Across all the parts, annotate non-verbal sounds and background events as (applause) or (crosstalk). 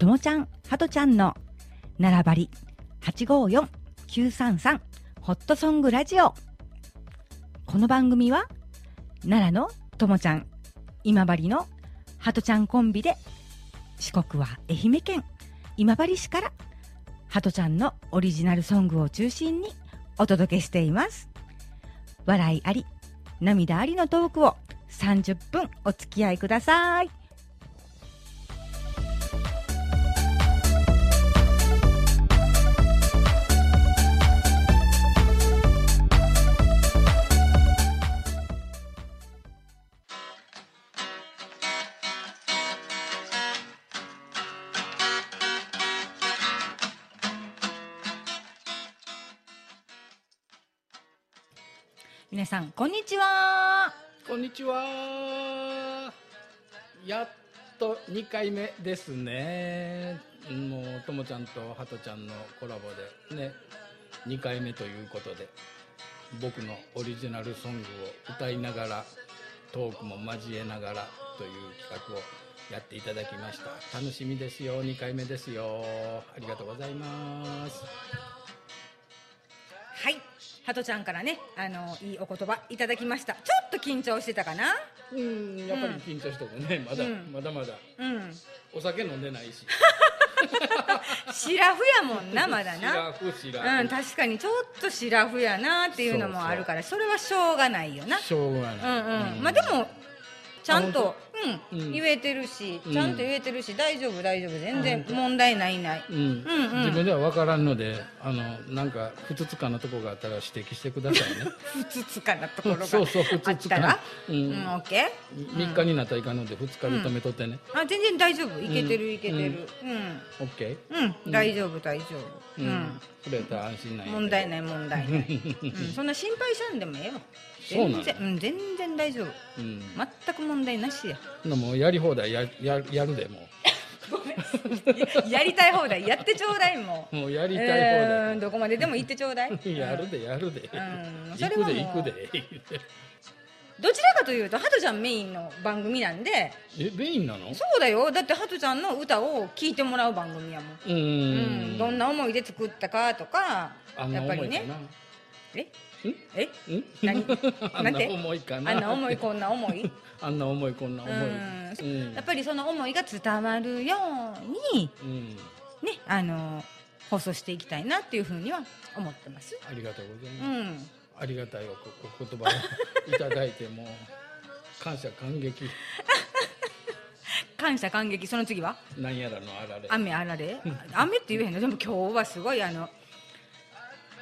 ともちゃん、はとちゃんの並ばり854-933ホットソングラジオ。この番組は奈良のともちゃん、今治のはとちゃんコンビで四国は愛媛県今治市からはとちゃんのオリジナルソングを中心にお届けしています。笑いあり、涙ありのトークを30分お付き合いください。皆さん、こんにちは。こんにちは。やっと2回目ですね。もうともちゃんとはとちゃんのコラボでね、2回目ということで、僕のオリジナルソングを歌いながら、トークも交えながらという企画をやっていただきました。楽しみですよ。2回目ですよ。ありがとうございます。はい。はとちゃんからね、あの、いいお言葉いただきました。ちょっと緊張してたかな？うん、やっぱり緊張してるね。まだ、うんまだまだ。うん。お酒飲んでないし。シラフやもんな、まだシな。ラフシラうん、フ。確かにちょっとシラフやなっていうのもあるから、それはしょうがないよな。しょうがうない。んうん。まあでも、ちゃんと、うん、うん言えてるし、うん。ちゃんと言えてるし、大丈夫大丈夫、全然問題ないない。うん。うんうん。自分では分からんのであのなんかふつつかなとこがあったら指摘してくださいね。(laughs) ふつつかなところがそうそうふあつつかったら、ううんん、オッケー。3日になったらいかんので2日で止めとってね、あ全然大丈夫。いけてるうん。いけてる。オッケー。うん、うん。大丈夫大丈夫。う、うん。ん、それやったら安心ない問題ない問題ない、うん、そんな心配しゃんでもええわ全然うん全然大丈夫。うん。全く問題なしや。もうやり放題やややるでも (laughs) やりたい放題。やってちょうだいもう。うもうやりたい放う題、んどこまででも行ってちょうだい。やるでやるで、うん。そ行くれはもう。で行くでどちらかというとハトちゃんメインの番組なんで。えメインなの？そうだよ。だってハトちゃんの歌を聴いてもらう番組やもん。うーうん。ん、どんな思いで作ったかとかやっぱりね。え？んえ？ん何？(laughs) ななんて思いかな。あんな思いこんな思い？(laughs) あんな思いこんな思い。やっぱりその思いが伝わるようにうん。ねあの放送していきたいなっていうふうには思ってます。ありがとうございうます、ん。ありがたいおお言葉をいただいてもう (laughs) 感謝感激。感謝感激。その次は？なんやらのあられ。雨あられ？雨って言えへんの？でも今日はすごいあの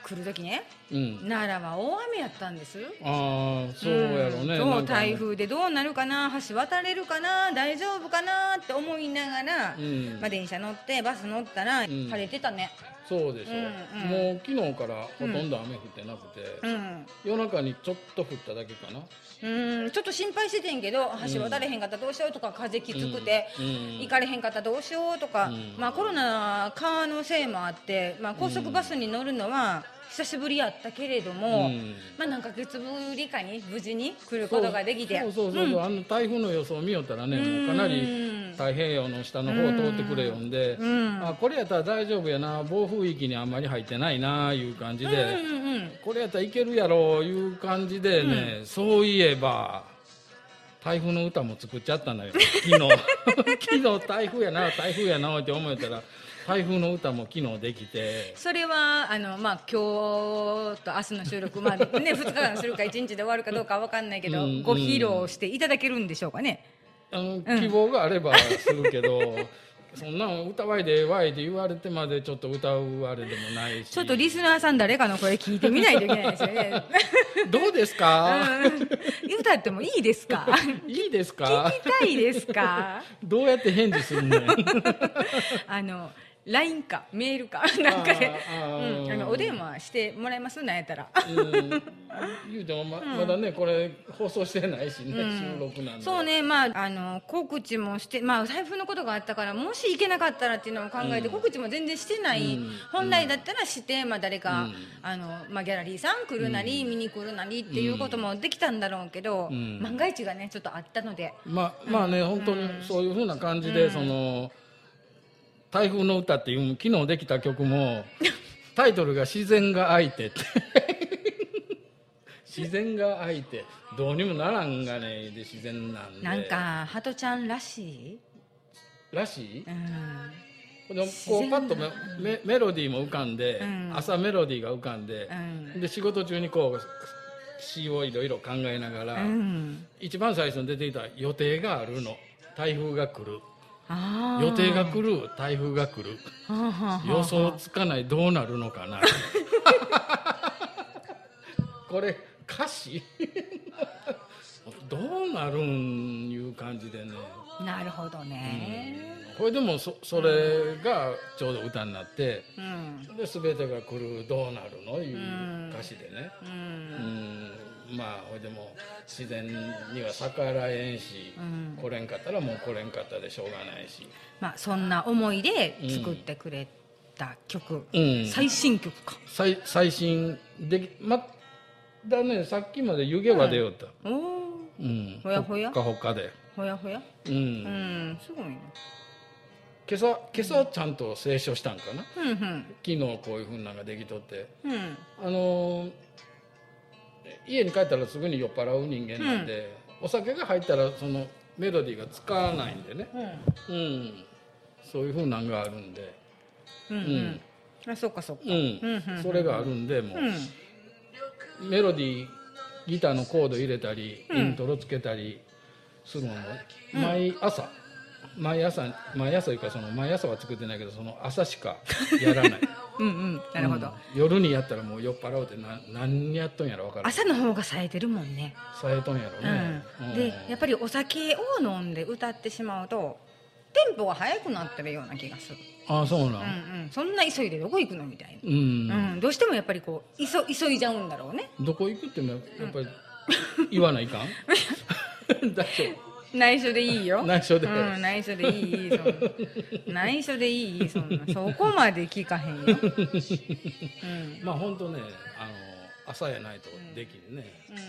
来る時ね。うん。奈良は大雨やったんです。ああそうやろうね、んそう台風でどうなるかな。橋渡れるかな大丈夫かなって思いながら、うん。まあ、電車乗ってバス乗ったらん。晴れてたね。そうでしょ、うんうんもう昨日からほとんど雨降ってなくて、うん、夜中にちょっと降っただけかな。うん、ちょっと心配しててんけど橋渡れへんかったらどうしようとか風きつくて、うんうん。行かれへんかったらどうしようとか、うん。まあ、コロナ禍のせいもあって、まあ、高速バスに乗るのは久しぶりやったけれども、うん。まあ、何ヶ月ぶりかに無事に来ることができて。そうそうそうそう、あの台風の予想を見よったらね、もうかなり太平洋の下の方を通ってくれよんで、ん。あこれやったら大丈夫やな暴風域にあんまり入ってないないう感じで、これやったらいけるやろいう感じでね、そういえば台風の歌も作っちゃったのよ。昨日。(laughs) 昨日台風やな台風やなって思ったら台風の歌も昨日できて。それはあの、まあ、今日と明日の収録まで、ね、(laughs) 2日間するか1日で終わるかどうかわかんないけど、うんご披露していただけるんでしょうかね。あの希望があればするけど、(laughs) そんなん歌わいでええわいって言われてまでちょっと歌うあれでもないし。ちょっとリスナーさん誰かの声聞いてみないといけないですよね。(laughs) どうですか、うん。歌ってもいいですか？いいですか？聞きたいですか？どうやって返事するねん？あの LINE かメールかなんかで、うん、あのお電話してもらえますなんやったら。うん。言うてもままだねこれ放送してないしね、収録なんで。そうね、まあ、あの告知もして、まあ、台風のことがあったからもし行けなかったらっていうのを考えて、告知も全然してない、うん。本来だったらして、まあ、誰か、うん。あのまあ、ギャラリーさん来るなり、見に来るなりっていうこともできたんだろうけど、ん。万が一がねちょっとあったので。まあまあね、本当にそういうふうな感じで、その台風の歌っていう昨日できた曲も (laughs) タイトルが「自然が相手」って。(laughs) 自然が相手。どうにもならんがねで自然なんで。なんかハトちゃんらしい？らしい？うん。でもこうパッとメメメロディーも浮かんで、うん。朝メロディーが浮かんでう、ん。で仕事中にこう詩をいろいろ考えながら、うん。一番最初に出ていた予定があるの。台風が来る予定が来る台風が来る。予想つかないどうなるのかな。(laughs) これ歌詞？どうなるんいう感じでね。なるほどね。これでもそそれがちょうど歌になってうん。で全てが来るどうなるのいう歌詞でね。ううん。んまあほいでも自然には逆らえんし、うん。来れんかったらもう来れんかったでしょうがないし、まあそんな思いで作ってくれた曲。うん、最新曲か。最最新でまだねさっきまで湯気は出よった、おおうん。ほやほや。っかほかで、ほやほや。うん。うんすごいね。今朝今朝ちゃんと清書したんかな？うんうん。昨日こういうふうなのができとって。うん。あのー家に帰ったらすぐに酔っ払う人間なんで、お酒が入ったらそのメロディーが使わないんでね、うん。うん、そういうふうなんがあるんで、うんうん。あそっかそっか。うん。うんうんそれがあるんでもう、うん。メロディーギターのコード入れたり、うん。イントロつけたりするのも毎朝、毎朝毎朝いうかその毎朝は作ってないけどその朝しかやらない (laughs) うんうんなるほど。うん。夜にやったらもう酔っ払うってな何やっとんやろ分からん。朝の方が冴えてるもんね。さえとんやろね、うん、でやっぱりお酒を飲んで歌ってしまうとテンポが速くなってるような気がする、ああそうなん。うんうん、そんな急いでどこ行くのみたいうん、な、うん、どうしてもやっぱりこう急急いじゃうんだろうね。どこ行くってもやっぱり言わないかん？(laughs) (laughs) 大丈内緒でいいよ。夫内緒で、うん、内緒でいいいいそんな。内緒でいいそんな。そこまで聞かへんよ、うん。まあ本当ねあの朝やないとできんね、うん。うん、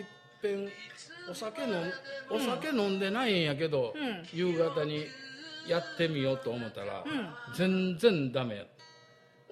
いっぺんお酒飲んお酒飲んでないんやけど、うん。夕方にやってみようと思ったら、うん。全然ダメや。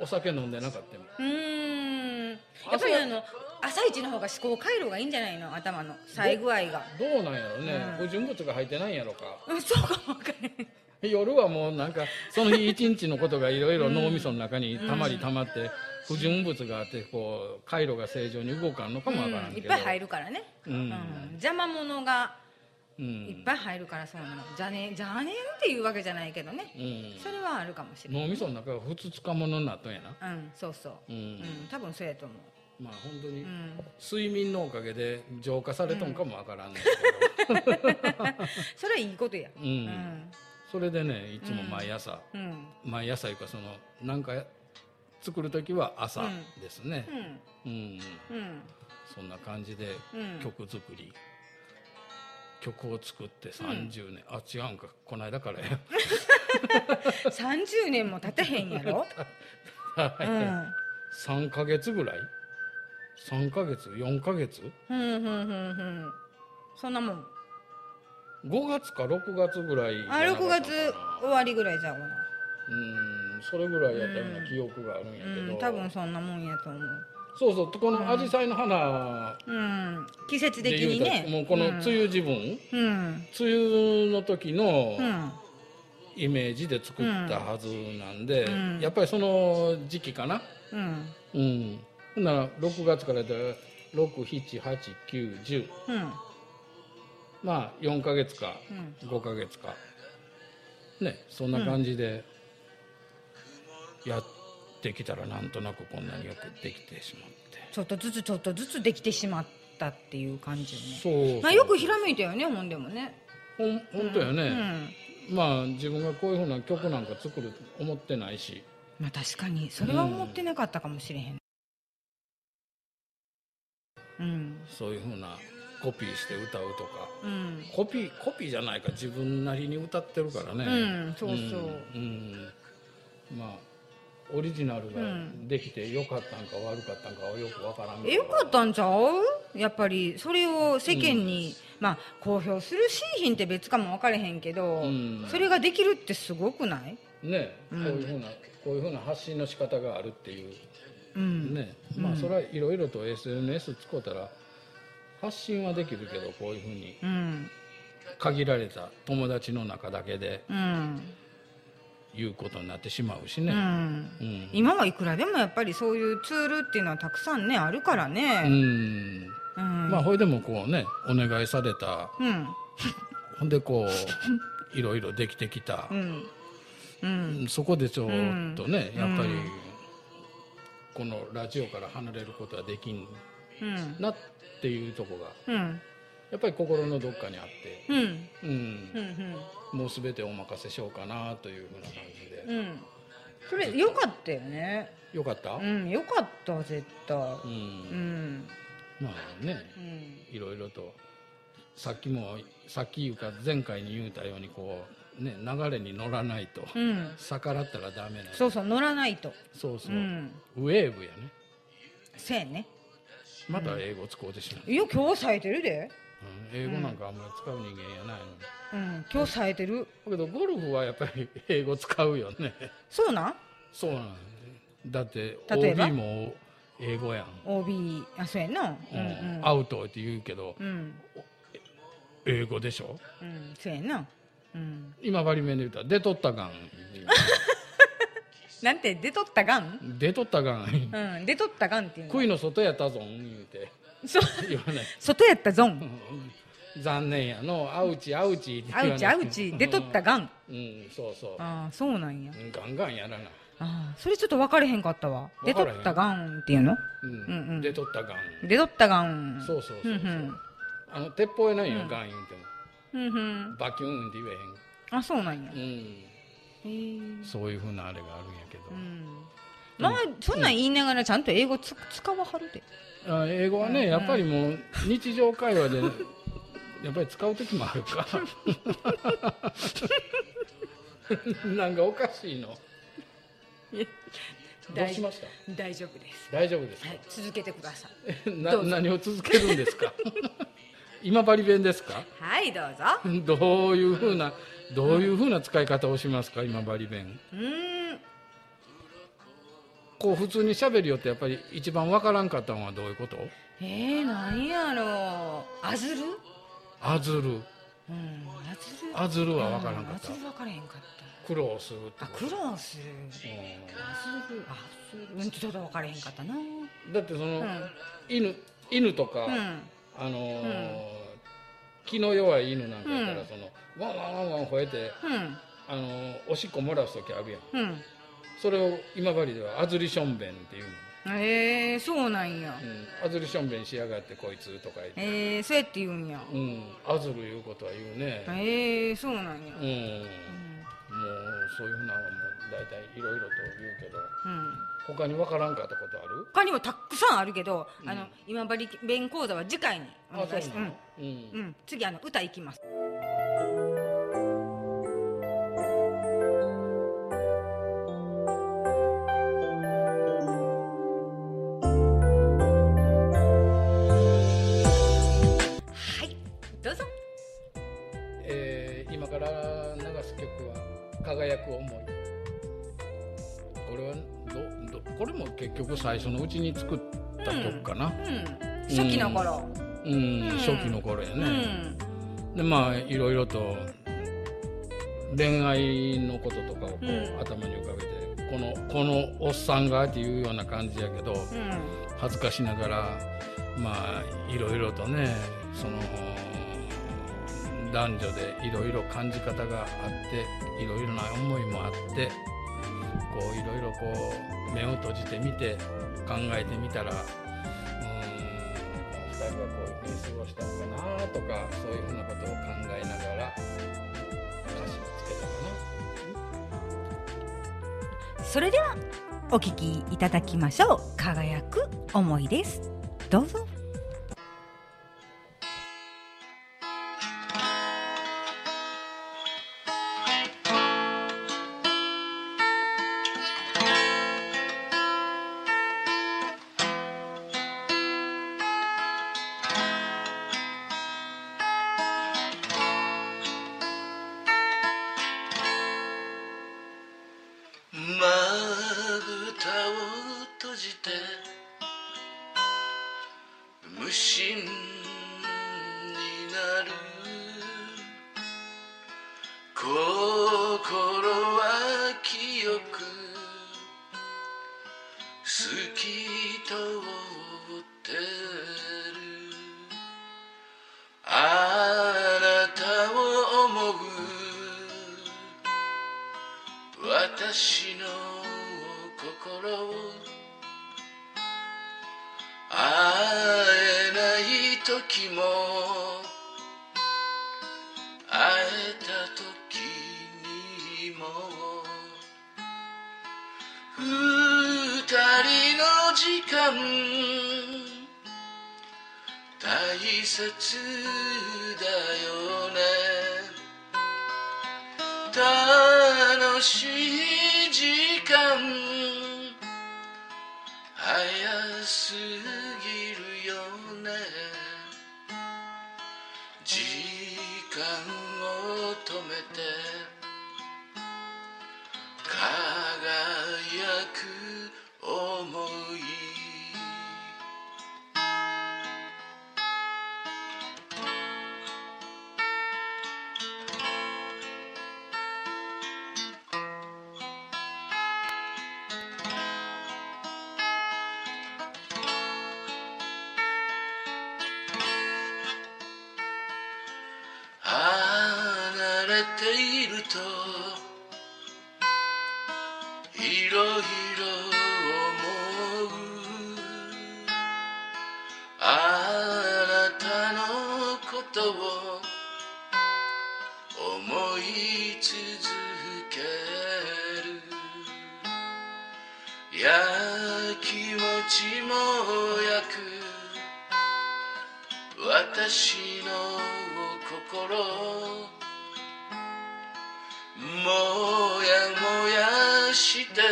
お酒飲んでなかったもん。うーん。やっぱりあの朝一の方が思考回路がいいんじゃないの？頭の。さえ具合が。どうなんやろね、うん。不純物が入ってないんやろか。うんそうかもわかんない夜はもうなんか (laughs) その日一日のことがいろいろ脳みその中にたまりたまって不純物があってこう回路が正常に動かんのかもわからんけど、うんいっぱい入るからね、うん。うん。邪魔者がうん。いっぱい入るからそうなの。邪念邪念っていうわけじゃないけどね。うん。それはあるかもしれない。脳みその中がふつつかものになったんやな。うんそうそう。うん、うん多分そうやと思まあ本当に睡眠のおかげで浄化されとんかもわからんねん (laughs) それはいいことや。うん。それでねいつも毎朝、毎朝いうかそのなんか作る時は朝ですね、うん。うん。そんな感じでうん。曲作り、曲を作って30年、あ違うんか。この間からや。(laughs) 30年も経てへんやろ、(laughs) うん。3ヶ月ぐらい？3ヶ月？4ヶ月？うんうんうんうん。そんなもん。5月か6月ぐらいあ6なかったかな月終わりぐらいじゃうかな。うんそれぐらいやったような記憶があるんやけど、うん多分そんなもんやと思う。そうそうこの紫陽花の花うん。季節的にね。もうこの梅雨自分、うん。梅雨の時のうん。イメージで作ったはずなんで、うん。やっぱりその時期かな。うん。うんほんなら6月からで678910うん。まあ4ヶ月かうん。5ヶ月か。ねそんな感じでやってきたらなんとなくこんなによくできてしまって。ちょっとずつちょっとずつできてしまったっていう感じよね。そうよくひらめいたよねほんでもね。ほん本当やね、うん。まあ自分がこういうふうな曲なんか作ると思ってないし。まあ確かに。それは思ってなかったかもしれへんうん。そういうふうなコピーして歌うとか。うん。コピーコピーじゃないか自分なりに歌ってるからね。うんそうそう。うんうん。まあオリジナルがうん。できてよかったんか悪かったんかはよくわからんけど。えよかったんちゃう？やっぱりそれを世間に、まあ公表するしーひんって別かも分かれへんけど、うん。それができるってすごくない？ね、うん。こういうふうなこういうふうな発信の仕方があるっていう。うん、ね、うん。まあそれはいろいろと SNS 使うたら発信はできるけどこういうふうにうん。限られた友達の中だけでうん。言うことになってしまうしね。うん。うん。今はいくらでもやっぱりそういうツールっていうのはたくさんねあるからうねん。うん。まあほいでもこうねお願いされたうん。ほんでこういろいろできてきた。う、ん。うん。そこでちょっとね、うん。やっぱりうんこのラジオから離れることはできんうん。なっていうとこがうん。やっぱり心のどっかにあって、うん。うん。うんもう全てお任せしようかなというふうな感じで、うん。うんそれよかったよね。よかった、うんよかった絶対。うん。うん。まあねうん。いろいろとさっきもさっき言うか前回に言うたようにこうね流れに乗らないと、うん。逆らったらダメなそうそう乗らないと。そうそう。う、ん。ウェーブやね。せやね。また英語使おうとしない、いや今日冴えてるで。うん英語なんかあんまり使う人間やないのに、うん今日冴えてる。だけどゴルフはやっぱり (laughs) 英語使うよね。そうなん？そうなんだって例えば？OB も英語やん、OB あそうやな。うん。うんうん。アウトって言うけどうん。英語でしょ？うんそうやなうん。今治面で言うたら出とったがん (laughs) なんて出とったがん？出とったがん。うん出とったがんっていうの。杭の外やったぞん言うて。そう。言わない。外やったゾンうん。残念やの。アウチアウチアウチアウチ。出とったがん。うんそうそう。ああそうなんや。ガンガンやらな。ああそれちょっと分かれへんかったわ。出とったがんっていうの？うん。うんうん出とったがん。出とったがん。そうそうそうそう。あの鉄砲やないよ、うんガン言うてもうんうん。バキューンって言あそうなんや。えへん、うん、へえ。そういうふうなあれがあるんやけど、うん。まあそんなん言いながらちゃんと英語つ使わはるで。あ英語はね、うんやっぱりもう日常会話で (laughs) やっぱり使う時もあるか (laughs) なんかおかしいの。どうしました？大丈夫です。大丈夫ですか、はい続けてください。(laughs) な何を続けるんですか？今治弁ですか？はいどうぞ。(laughs) どういうふうなどういうふうな使い方をしますか今治弁？うーん。こう普通に喋るよってやっぱり一番わからんかったのはどういうこと？えー、なんやろう。あずるあずるうんあずるあずるはわからんかった？うんあずる分からへんかっ苦労するあ苦労するうあずるあずるうんちょっと分からへんかったな。だってその、うん。犬犬とか、うんあのー気の弱い犬なんかやったら、うん。そのワンワンワンワン吠えて、あのーおしっこ漏らす時あるやん。うん。それを今治ではあずりしょんべんっていうの、うんへえそうなんや。うん、あずりしょんべんしやがってこいつとか言って、ええそうやって言うんや。うん、あずるいうことは言うね、へえそうなんや。うん、もううんそういうふうなのはもう大体いろいろと言うけど。うん。他にわからんかったこと他にもたくさんあるけど、うん。あの今治弁講座は次回にお願いしてうん、うん、次あの歌いきます局最初のうちに作った曲かな、うん。初期の頃。うん。うん。初期の頃やうね、ん。でまあいろいろと恋愛のこととかをこう、うん。頭に浮かべてこのこのおっさんがっていうような感じやけどうん。恥ずかしながらまあいろいろとねその男女でいろいろ感じ方があっていろいろな思いもあってこういろいろこう目を閉じてみて考えてみたらうーん2人はこういうふうに過ごしたのかなとかそういうふうなことを考えながら歌詞をつけたかな。それではお聞きいただきましょう。輝く思いです。どうぞ。時も会えた時にも二人の時間大切だよね。楽しい時間早すぎているといろいろ思う。あなたのことを思い続ける。や気持ちも焼く私の心もやもやしてる。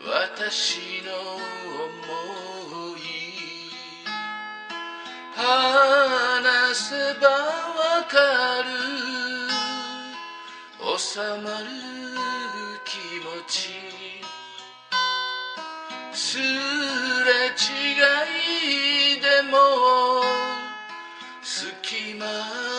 私の想い。話せばわかる。収まる気持ち。すれ違いでも隙間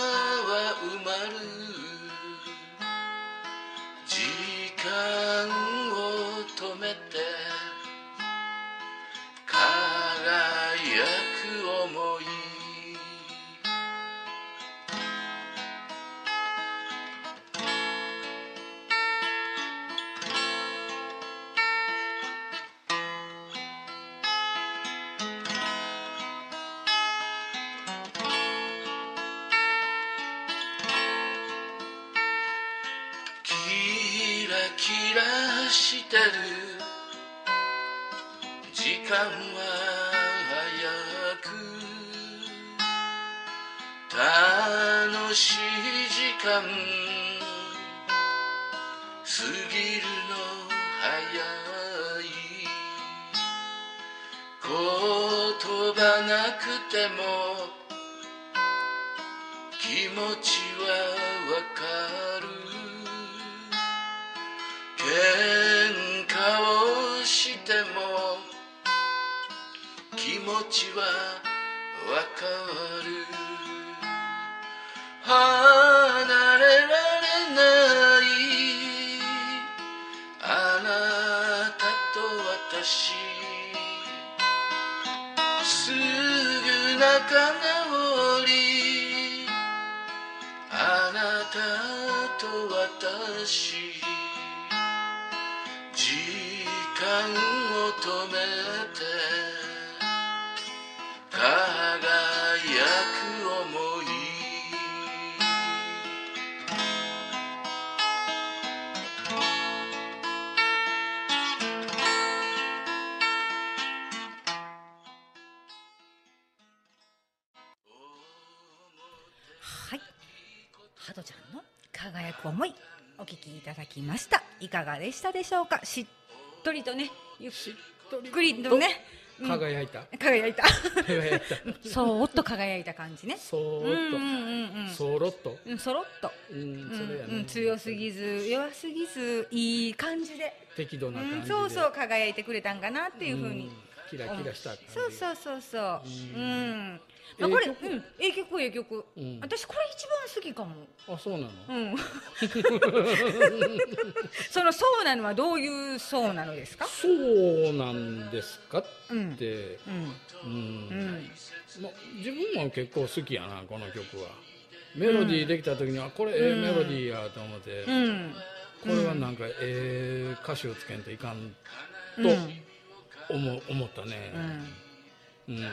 直り。あなたと私。きました。いかがでしたでしょうか？しっとりとね、ゆっくりとね、うん。輝いた。輝いた。輝いた。(laughs) そーっと輝いた感じね。そっと。うんうんうん。そろっと。うん、そろっと。うんうんそれやね。うん、強すぎず弱すぎずいい感じで、適度なうん、感じで。そうそう輝いてくれたんかなっていうふうにんキラキラしたそうそうそうそう。ううん。んまあ、これうん。ええ曲ええ曲、うん。私これ一番好きかも。あそうなの、うん。(laughs) そのそうなのはどういうそうなのですか？そうなんですかっうん。て、うん。うん。うん。ま、自分も結構好きやなこの曲は。メロディーできた時にはこれええメロディーやと思って、うん。これはなんかええ歌詞をつけんといかんうん。と思,、思ったね、うん。うん。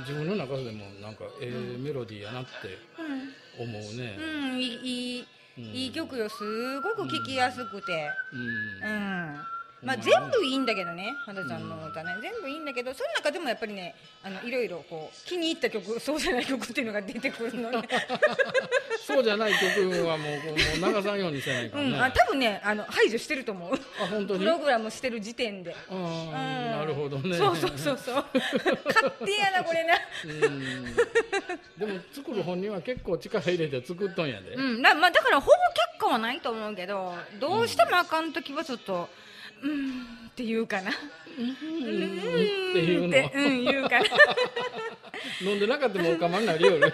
自分の中でもなんかええメロディーやなって思うね、うん、いいいい曲よ。すごく聴きやすくて。うん。うんまあうん。全部いいんだけどね花ちゃんの歌ね。全部いいんだけどその中でもやっぱりねあのいろいろこう気に入った曲そうじゃない曲っていうのが出てくるのね。(laughs) そうじゃない曲はもうもう流さんようにせないかうん。らね、あ多分ねあの排除してると思う。あ本当に？プログラムしてる時点で。あーなるほどね。そうそうそうそう。勝手やなこれな。うん。でも作る本人は結構力入れて作っとんやで、うん。だ,、まあ、だからほぼ結果はないと思うけどどうしてもあかん時はちょっとうーんって言うかな。うんうんっていうのうん言うかな飲んでなかったもおかまになりよる。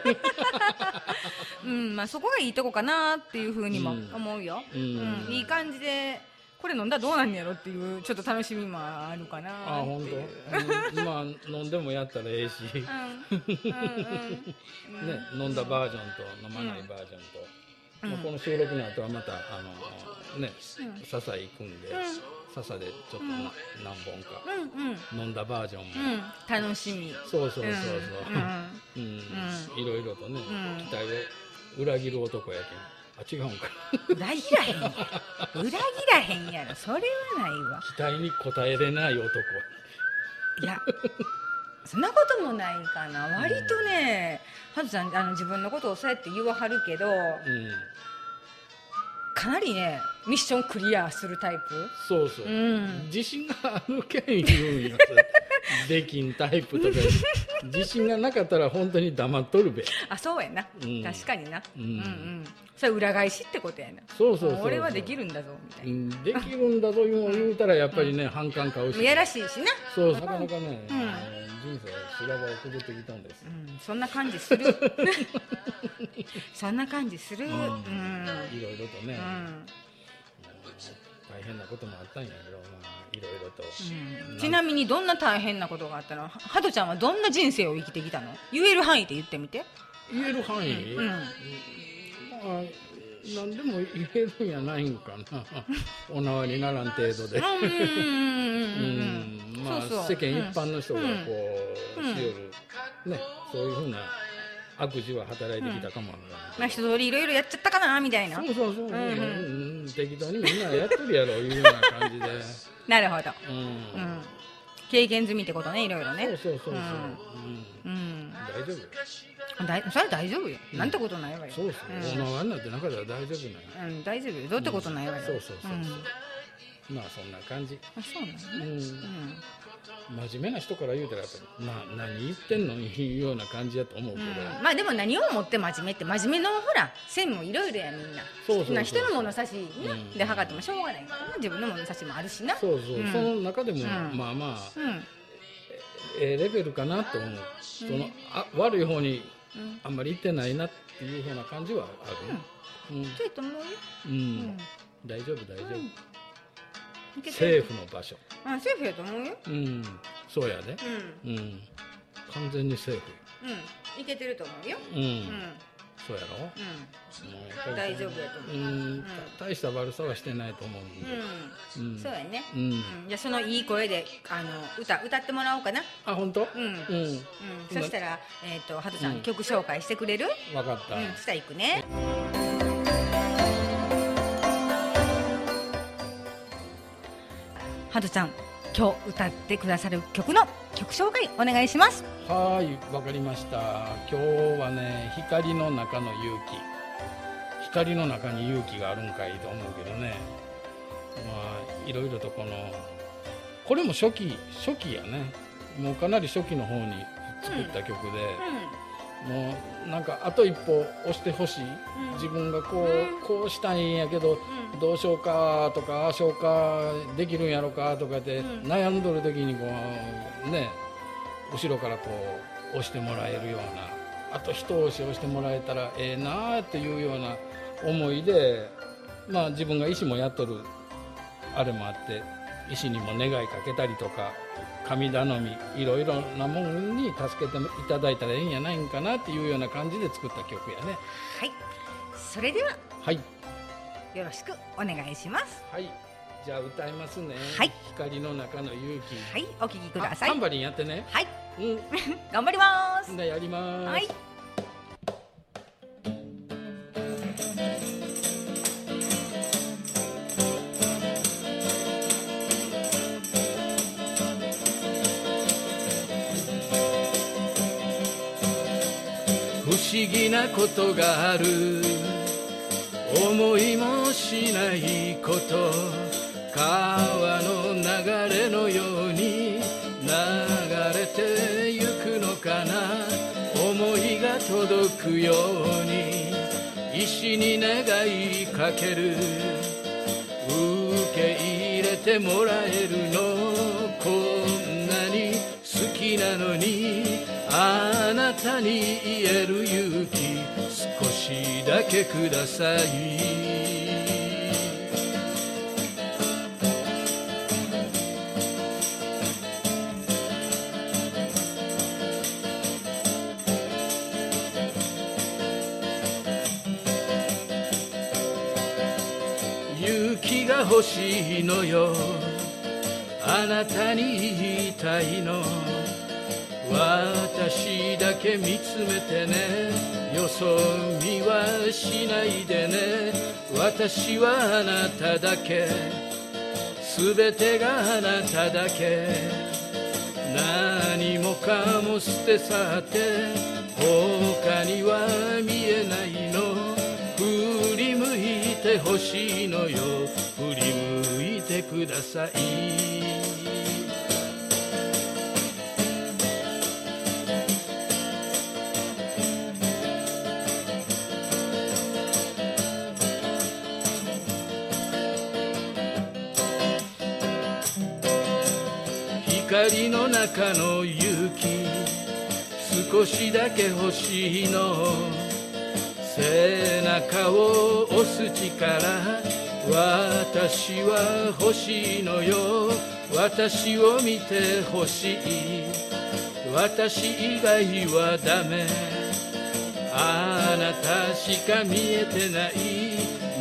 うんまあそこがいいとこかなっていうふうにもうん思うよ、ううんんいい感じでこれ飲んだらどうなんやろっていうちょっと楽しみもあるかなあ本当、うんまあ飲んでもやったらええし、ね、うんうんうん。飲んだバージョンと飲まないバージョンと、うん。まあ、この収録の後はまたあのねうん。笹行くんで、笹でちょっとな、何本かうんうん。飲んだバージョンも、うん楽しみ。そうそうそうそう、うん。うん。いろいろとね、うん。期待を裏切る男やけん。あ違うんか。裏切らへん。やろ裏切らへんやろ。それはないわ。期待に応えれない男。いやそんなこともないかな。割とねハトちゃんあの自分のことをそうやって言わはるけどうんかなりねミッションクリアするタイプ。そうそう、うん。自信があるけん言うんよできんタイプとか自信がなかったら本当に黙っとるべ。あそうやな、うん。確かにな、うん。うんうん。それ裏返しってことやな。そうそう俺はできるんだぞみたいうな、ん。できるんだぞ言う言うたらやっぱりね、反感買うし。もうやらしいしな、そうなかなかね、うん。人生修羅場をくぐってきたんです。うん、そんな感じする。(laughs) そんな感じする。うん、うん。いろいろとね、大変なこともあったんやけど、まあ、いろいろと、うん。ちなみにどんな大変なことがあったの？はハトちゃんはどんな人生を生きてきたの？言える範囲で言ってみて。言える範囲、うん。まあ何でも言えるんやないんかな。(laughs) お縄にならん程度で、世間一般の人がこう、うん。しよる、ね、そういうふうな悪事は働いてきたかもわからまあ一通りいろいろやっちゃったかなみたいな。そうそうそう、んうん。うんうん。適当にみんなやってるやろいうような感じで、なるほど、うん。うん、経験済みってことねいろいろそうねそうそうそう、ううん。うん。大丈夫よ。だいそれは大丈夫よ、なんてことないわよ。そうそう、お縄になって中では大丈夫なんやうん、うん、大丈夫よ。どうってことないわよ、そうそうそうそう、んまあそんな感じ、あそうなんだね、うん。うん。真面目な人から言うたらやっぱりな何言ってんのいうような感じやと思うけど、うん。まあでも何をもって真面目。って真面目のほら線もいろいろやみんな。そうそうそうな人の物差し、ねうん。で測ってもしょうがないからな自分の物差しもあるしな。そうそう、うん。その中でも、ん。まあまあうん。ええレベルかなと思う、そのあ悪い方にうん。あんまり行ってないなっていうふうな感じはある、うん。そうやと思うよ。うん。うん。大丈夫大丈夫、セーる。フの場所。あセーフやと思うよ。うん。そうやでうん。うん。完全にセーフうん。いけてると思うよ。うん、うんそうやろ、もうやっぱり大丈夫やと思う。うん、た大した悪さはしてないと思うんで、うん、うんそうやね。うん。うん。じゃあそのいい声であの歌歌ってもらおうかな。あ本当？うん、うん。うん。そしたらえっ、とハトちゃん、うん。曲紹介してくれる？分かった、うん。そしたら行くねハトちゃん今日歌ってくださる曲の曲紹介お願いしますはーい、わかりました。今日はね、光の中の勇気。光の中に勇気があるんかいと思うけどね。まあ、いろいろとこの、これも初期、初期やね。もうかなり初期の方に作った曲で、もうなんかあと一歩押してほしい。うん。自分がこうこうしたいんやけど、うん。どうしようかとか、ああしようか、できるんやろかとかって、うん。悩んどる時にこう、ね、後ろからこう押してもらえるようなあと一押し押してもらえたらええなあっていうような思いでまあ自分が医師もやっとる。あれもあって医師にも願いかけたりとか神頼みいろいろなもんに助けていただいたらええんやないんかなっていうような感じで作った曲やね。はい。それでははい。よろしくお願いします。はい。じゃあ歌いますね。はい。光の中の勇気。はい。お聞きください。あタンバリンやってね。はい。うん。(laughs) 頑張ります。でやります。はい思議なことがある。思いもしないこと。川の流れのように流れてゆくのかな。思いが届くように。石に願いかける。受け入れてもらえるの。こんなに好きなのに。あなたに言える勇気少しだけください。勇気が欲しいのよ。あなたに言いたいの。私私だけ見つめてね。よそ見はしないでね。私はあなただけ。全てがあなただけ。何もかも捨て去って他には見えないの。振り向いてほしいのよ。振り向いてください。光の中の勇気。少しだけ欲しいの。背中を押す力。私は欲しいのよ。私を見て欲しい。私以外はダメ。あなたしか見えてない。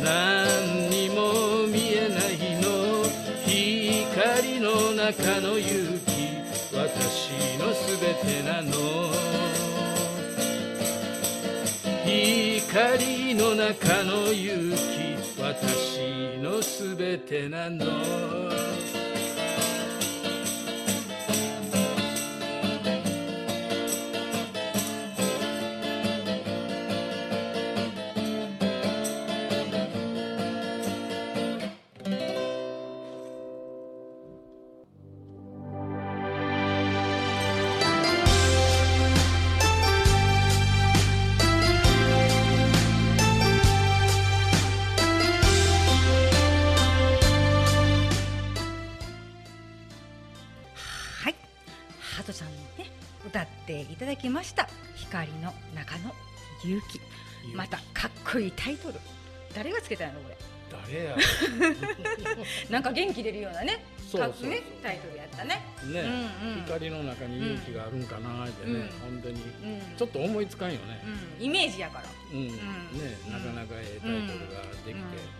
何にも見えないの。光の中の勇気。てなの。光の中の勇気私のすべてなの。けたんやろこれ。誰や。(laughs) なんか元気出るようなねそうそうねタイトルやったね。ね、うんうん。光の中に勇気があるんかなってね、うん。本当に。うん。ちょっと思いつかんよね、うん。イメージやから。うん。ねうん。なかなかええタイトルができて、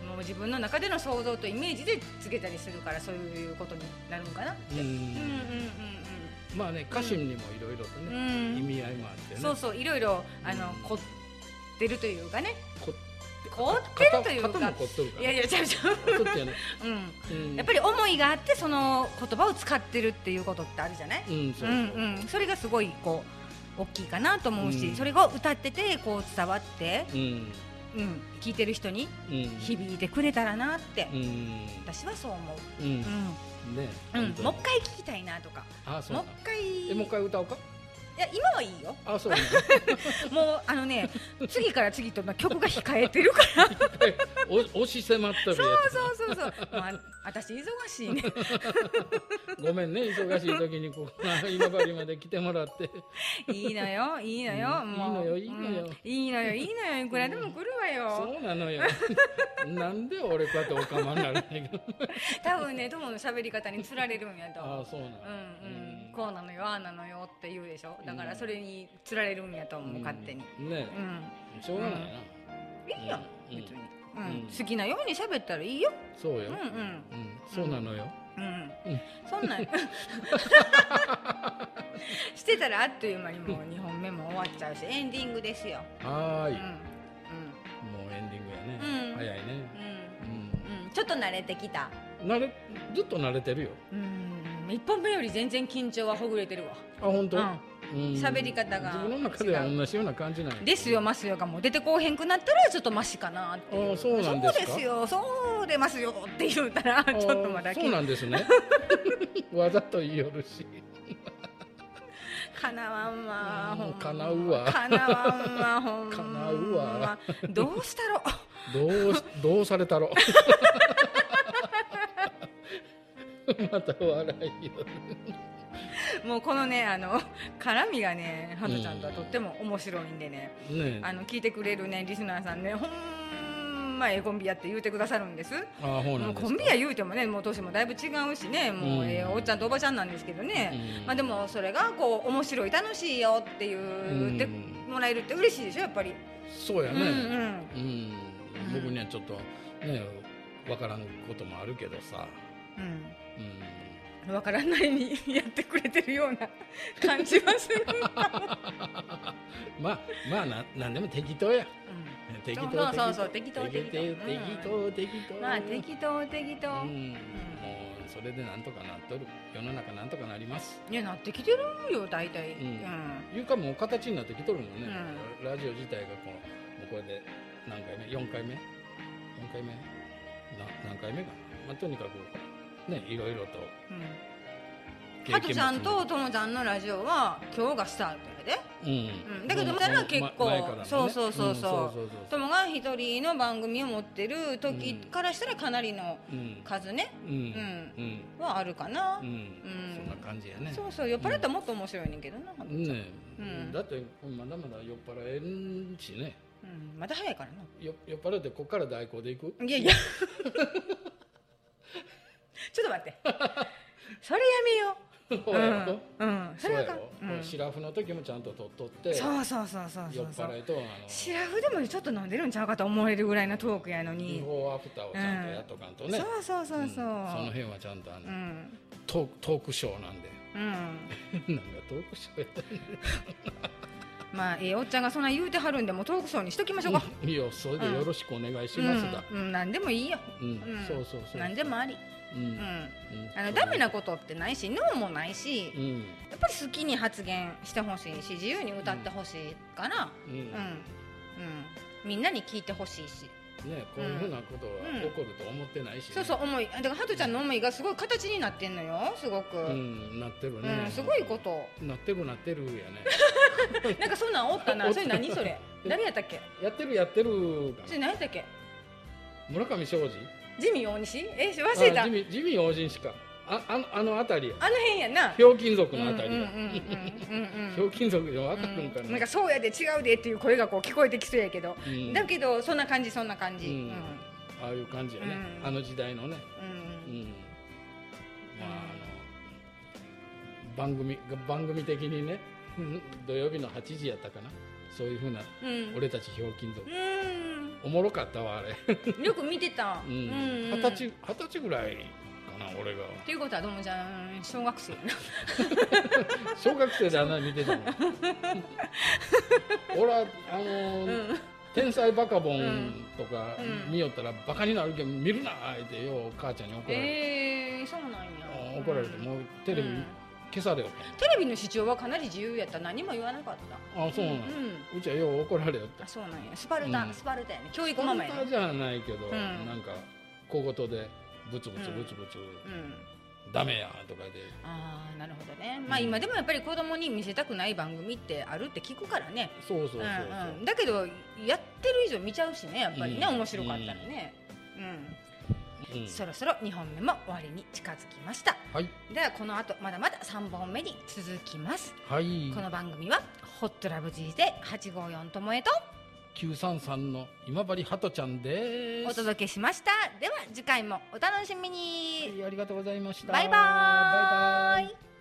うん。もう自分の中での想像とイメージでつけたりするからそういうことになるのかなって。うん。うんうんうんまあね歌詞にもいろいろとね、うん。意味合いもあってね。そうそういろいろあの凝ってるというかね。こ凝ってるというか。いやいやちゃうちゃううん。うん、やっぱり思いがあってその言葉を使ってるっていうことってあるじゃない、うんそうそう、うんうん、それがすごいこう大きいかなと思うし、うん。それが歌っててこう伝わって、うん。うん、聞いてる人にうん。響いてくれたらなって、うん。私はそう思う、うん。うん。ねうん。もう一回聞きたいなとか。あそうなもうん一回。えもう一回歌おうか？いや今はいいよ。あそうな (laughs) もうあのね次から次とまあ曲が控えてるから。お (laughs) 押し迫っとるそうそうそうそう、まあ、私忙しいね。(laughs) ごめんね忙しい時にここ今治まで来てもらって。いいのよいいのよ、うんもういいのよいいのよ。うんいいのよいいのよ。いくらでも来るわよ、そうなのよ。なんで俺こうやっておかまになるんだけど多分ね友の喋り方につられるんやとあそうなのうん。うん、こうなのよああなのよって言うでしょだからそれにつられるんやと思う、勝手に。うん。ね。うん。しょうがないな、いいよ、うん。別に、うん。うん。好きなように喋ったらいいよ。そうよ、うんうん。うん。そうなのよ、うん、うん。そんなん。(laughs) してたらあっという間にもう2本目も終わっちゃうしエンディングですよ。はーい、うん。もうエンディングやね、うん。早いね。うん。うん。うん。ちょっと慣れてきた。うん慣れずっと慣れてるよ。うん。1本目より全然緊張はほぐれてるわ。あ本当、ううん喋り方が自分の中では同じような感じなんや。ですよマスヨがもう出てこうへんくなったらちょっとマシかなっていう。あそうなんですか？そうですよ。そう出ますよって言うたらちょっとまだそうなんですね。(laughs) わざと言いよるし。かなわんわほんま。かなうわ。かなわんわほんま。かなうわ。どうしたろ (laughs) どうしどうされたろ (laughs) また笑いよ (laughs) もうこのねあの絡みがねハトちゃんとはとっても面白いんでね、ね。あの聞いてくれるねリスナーさんねほんまええコンビやって言うてくださるんです。ああそうコンビや言うてもねもう年もだいぶ違うしねもう、うんええおっちゃんとおばちゃんなんですけどね、うん。まあでもそれがこう面白い楽しいよって言ってもらえるって嬉しいでしょやっぱり、そうやね。うんうん。うん、僕にはちょっとねわからんこともあるけどさ、うん。うん分からないに (laughs) やってくれてるような感じはする、(laughs) まあまあななんでも適当や。適当そうそうそう適当。適当適当。適当適当まあ適当適当、うん。もうそれでなんとかなっとる。世の中なんとかなります。いやなってきてるよ大体、うん。いうかもう形になってきとるもんね、うラジオ自体がこうもうこれで何回目？4回目？4回目？な何回目かな、まあ、とにかくねいろいろと。うん。経ハトちゃんとともちゃんのラジオは今日がスタートやで。みうん、うん。だけどまだ結構ま前からのね。そうそうそうそう。ともが一人の番組を持ってる時からしたらかなりのうん。数ね、うん。うん。はあるかな、うん、ん。そんな感じやね。そうそう。酔っ払ったらもっと面白いねんけどな、うん。ねうん。だってまだまだ酔っ払えんしね。まだ早いからな。よ酔っ払ってこっから代行で行く？いやいや (laughs) ちょっと待って。それやめよう。うん、うん、それはあかん。そうん。シラフの時もちゃんと取っとってそうそうそうそう酔っそう。払いとあのシラフでもちょっと飲んでるんちゃうかと思えるぐらいのトークやのビにフォーアフターをちゃんとやっとかんとね、そうそうそうそう、ん。その辺はちゃんとあの、うん。トークトークショーなんで。うん。(laughs) なんかトークショーやったんまあええおっちゃんがそんな言うてはるんでもうトークショーにしときましょうか、いやそれでよろしくお願いしますだ。うん、うん、何でもいいよ、うん、うん、そうそうそう。何でもあり、あのダメなことってないしノーもないしうん。やっぱり好きに発言してほしいし自由に歌ってほしいから、うん、うん。うん。みんなに聞いてほしいし。ねこういうふうなことは起こると思ってないし、ね。そうそう思いだからハトちゃんの思いがすごい形になってんのよすごく、ううんんなってるね、すごいこと。なってるなってるやね。(laughs) なんかそんなんおったな。(laughs) それ何それ？誰やったっけ？やってるやってるかそれ何やったっけ？村上庄司？ジミー大西？え忘れた。ああジミジミー王子しか。ああのあの辺り。やの辺やな。ひょうきん族のあたりやうんうんうんうんうんうんひょうきん族で分かるんかな、なんかそうやで違うでっていう声がこう聞こえてきそうやけど、うん。だけどそんな感じそんな感じ、ううん。んああいう感じやね、うん。あの時代のね、うん。うん、まああの番組番組的にねうん。土曜日の8時やったかな。そういうふうなうん。俺たちひょうきん族。うおもろかったわあれ。ん (laughs) よく見てた。うん。うんうん。二十歳二十歳ぐらいかな俺が。っていうことはどうもちゃん小学生。(laughs) 小学生であんなの見てたの。(laughs) 俺はあのーうん。天才バカボンとかうん。見よったらバカになるけど見るなってよう母ちゃんに怒られて、えー、そうなんや。怒られてもうテレビうん消されよっテレビの視聴はかなり自由やった。何も言わなかった。たあそうなん、うんうちはよう怒られよった。あそうなんや。スパルタ、うん。スパルタやね。教育ママやね。本当じゃないけど、ん。なんか小言でブツブツうんブツブツ、うん。ダメやとかで。ああなるほどね。まあ今でもやっぱり子供に見せたくない番組ってあるって聞くからね。そうそうそうそう、うんうん、だけどやってる以上見ちゃうしねやっぱりね、うん。面白かったらね、うんそろそろ2本目も終わりに近づきました。はい。ではこの後まだまだ3本目に続きます。はい。この番組はホットラブ G で854ともえと933の今治ハトちゃんです。お届けしました。では次回もお楽しみに。はいありがとうございました。バイバーイ。バイバイ